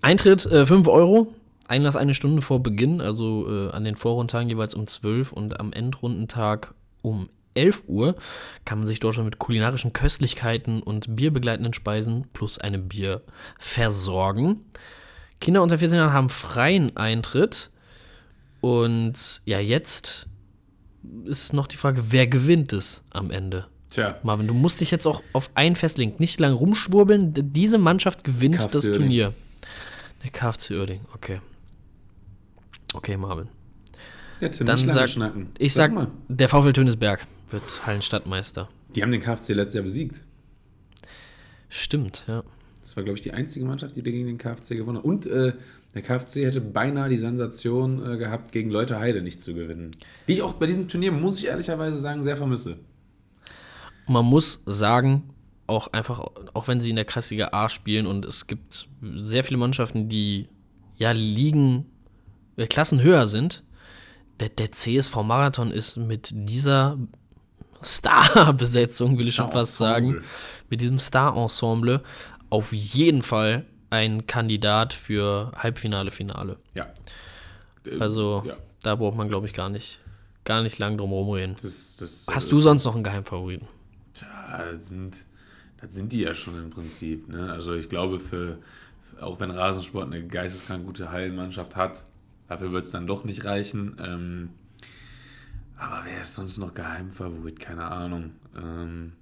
Eintritt äh, 5 Euro. Einlass eine Stunde vor Beginn, also äh, an den Vorrundtagen jeweils um 12 und am Endrundentag um 11 Uhr kann man sich dort schon mit kulinarischen Köstlichkeiten und bierbegleitenden Speisen plus einem Bier versorgen. Kinder unter 14 Jahren haben freien Eintritt. Und ja, jetzt ist noch die Frage, wer gewinnt es am Ende? Tja, Marvin, du musst dich jetzt auch auf einen festlegen. Nicht lang rumschwurbeln. Diese Mannschaft gewinnt KFC das. Turnier. Der KFC Uerdingen, okay. Okay, Marvin. ja, Tim, Dann sag, schnacken. ich sag, mal. der VfL Tönisberg wird Hallenstadtmeister. Die haben den KFC letztes Jahr besiegt. Stimmt, ja. Das war, glaube ich, die einzige Mannschaft, die gegen den KFC gewonnen hat. Und äh, der KFC hätte beinahe die Sensation äh, gehabt, gegen Leute Heide nicht zu gewinnen. Die ich auch bei diesem Turnier, muss ich ehrlicherweise sagen, sehr vermisse. Man muss sagen, auch einfach, auch wenn sie in der Kreisliga A spielen und es gibt sehr viele Mannschaften, die ja Ligen, äh, Klassen höher sind, der, der CSV Marathon ist mit dieser Star-Besetzung, will ich schon fast sagen, mit diesem Star-Ensemble auf jeden Fall ein Kandidat für Halbfinale, Finale. Ja. Äh, Also Ja. da braucht man, glaube ich, gar nicht, gar nicht lang drum rumreden. Das, das, Hast das du sonst noch einen Geheimfavoriten? Das sind, das sind die ja schon im Prinzip. Ne? Also ich glaube, für, für, auch wenn Rasensport eine geisteskrank gute Hallenmannschaft hat, dafür wird es dann doch nicht reichen. Ähm, aber wer ist sonst noch Geheimfavorit? Keine Ahnung. Ähm,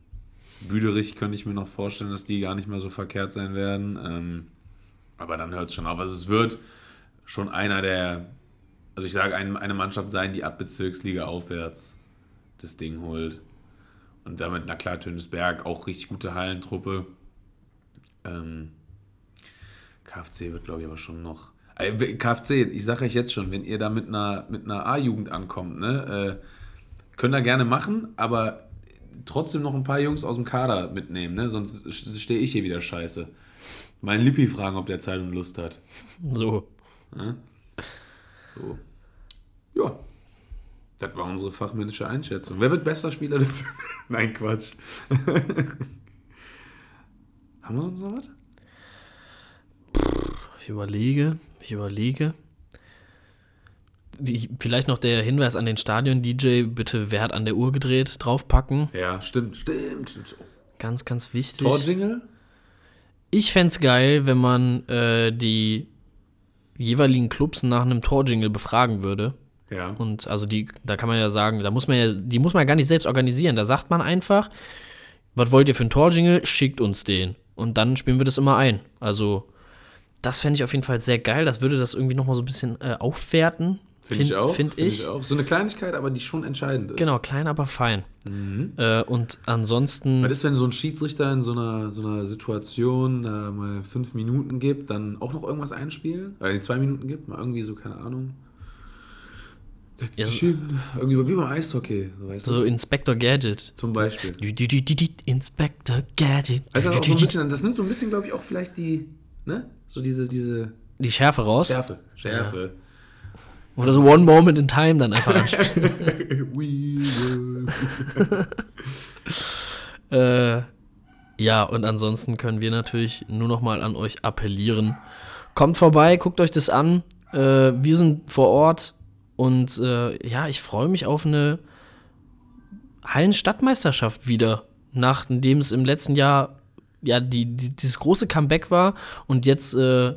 Büderich könnte ich mir noch vorstellen, dass die gar nicht mehr so verkehrt sein werden. Ähm, aber dann hört es schon auf. Also es wird schon einer der, also ich sage, ein, eine Mannschaft sein, die ab Bezirksliga aufwärts das Ding holt. Und damit, na klar, Tönisberg, auch richtig gute Hallentruppe. Ähm, KFC wird, glaube ich, aber schon noch. Äh, KFC, ich sage euch jetzt schon, wenn ihr da mit einer, mit einer A-Jugend ankommt, ne, äh, könnt ihr gerne machen, aber trotzdem noch ein paar Jungs aus dem Kader mitnehmen, ne? Sonst stehe ich hier wieder scheiße. Mal einen Lippi fragen, ob der Zeit und Lust hat. So. So. Ja. Das war unsere fachmännische Einschätzung. Wer wird bester Spieler des. Nein, Quatsch. Haben wir sonst noch was? Ich überlege, ich überlege. Die, vielleicht noch der Hinweis an den Stadion-DJ, bitte wer hat an der Uhr gedreht, draufpacken. Ja, stimmt, stimmt, stimmt. Ganz, ganz wichtig. Torjingle? Ich fände es geil, wenn man äh, die jeweiligen Clubs nach einem Torjingle befragen würde. Ja. Und also die, da kann man ja sagen, da muss man ja, die muss man ja gar nicht selbst organisieren. Da sagt man einfach, was wollt ihr für einen Torjingle? Schickt uns den. Und dann spielen wir das immer ein. Also, das fände ich auf jeden Fall sehr geil. Das würde das irgendwie nochmal so ein bisschen äh, aufwerten. Finde ich auch. Finde find ich. auch. So eine Kleinigkeit, aber die schon entscheidend ist. Genau, klein, aber fein. Äh, und ansonsten. Was ist, wenn so ein Schiedsrichter in so einer, so einer Situation äh, mal fünf Minuten gibt, dann auch noch irgendwas einspielen? Oder in zwei Minuten gibt? Mal irgendwie so, keine Ahnung. Setz Ja, dich hin. Irgendwie wie beim Eishockey, so weißt So du? Inspector Gadget. Zum Beispiel. Inspector Gadget. Also das, so bisschen, das nimmt so ein bisschen, glaube ich, auch vielleicht die, ne? So diese, diese die Schärfe raus. Schärfe. Schärfe. Oder so One Moment in Time dann einfach anspielen. Äh, ja, und ansonsten können wir natürlich nur noch mal an euch appellieren. Kommt vorbei, guckt euch das an. Äh, wir sind vor Ort und äh, ja, ich freue mich auf eine Hallenstadtmeisterschaft wieder, nachdem es im letzten Jahr ja die, die, dieses große Comeback war und jetzt äh,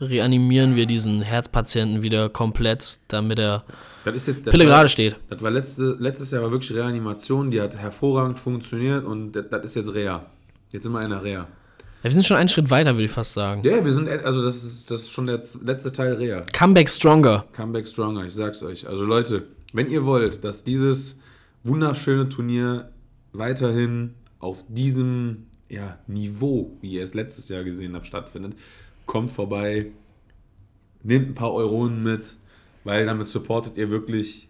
reanimieren wir diesen Herzpatienten wieder komplett, damit er Das ist jetzt der Pille gerade steht. Das war letzte, letztes Jahr war wirklich Reanimation, die hat hervorragend funktioniert und das, das ist jetzt Rea. Jetzt sind wir in der Rea. Ja, wir sind schon einen Schritt weiter, würde ich fast sagen. Ja, wir sind, also das ist, das ist schon der letzte Teil Rea. Comeback stronger. Comeback Stronger, ich sag's euch. Also Leute, wenn ihr wollt, dass dieses wunderschöne Turnier weiterhin auf diesem ja, Niveau, wie ihr es letztes Jahr gesehen habt, stattfindet, kommt vorbei, nehmt ein paar Euronen mit, weil damit supportet ihr wirklich,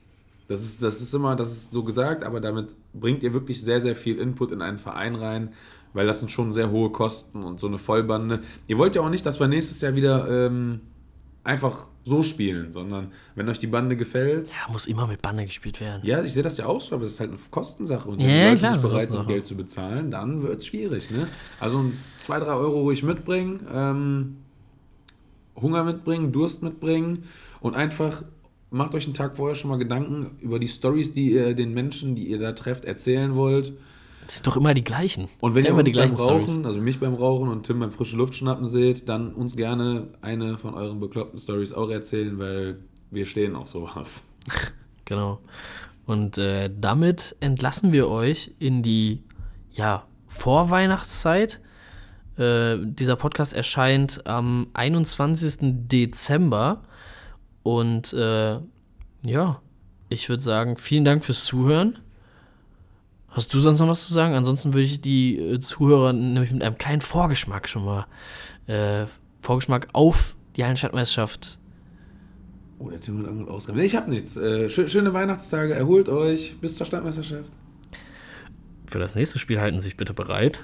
das ist, das ist immer, das ist so gesagt, aber damit bringt ihr wirklich sehr, sehr viel Input in einen Verein rein, weil das sind schon sehr hohe Kosten und so eine Vollbande. Ihr wollt ja auch nicht, dass wir nächstes Jahr wieder ähm, einfach so spielen, sondern wenn euch die Bande gefällt, Ja, muss immer mit Bande gespielt werden. ja, ich sehe das ja auch so, aber es ist halt eine Kostensache. Und wenn die ja, Leute klar, nicht bereit sind. Geld zu bezahlen, dann wird es schwierig. Ne? Also 2, 3 Euro ruhig mitbringen, ähm, Hunger mitbringen, Durst mitbringen und einfach macht euch einen Tag vorher schon mal Gedanken über die Stories, die ihr den Menschen, die ihr da trefft, erzählen wollt. Das sind doch immer die gleichen. Und wenn ihr immer die gleichen beim Rauchen, Storys. also mich beim Rauchen und Tim beim frische Luft schnappen seht, dann uns gerne eine von euren bekloppten Stories auch erzählen, weil wir stehen auf sowas. Genau. Und äh, damit entlassen wir euch in die ja, Vorweihnachtszeit. Äh, dieser Podcast erscheint am 21. Dezember. Und äh, ja, ich würde sagen, vielen Dank fürs Zuhören. Hast du sonst noch was zu sagen? Ansonsten würde ich die äh, Zuhörer nämlich mit einem kleinen Vorgeschmack schon mal, äh, Vorgeschmack auf die Hallenstadtmeisterschaft Oh, der Tim hat irgendwas ausgegangen. Nee, ich hab nichts. Äh, schö- schöne Weihnachtstage, erholt euch. Bis zur Stadtmeisterschaft. Für das nächste Spiel halten Sie sich bitte bereit.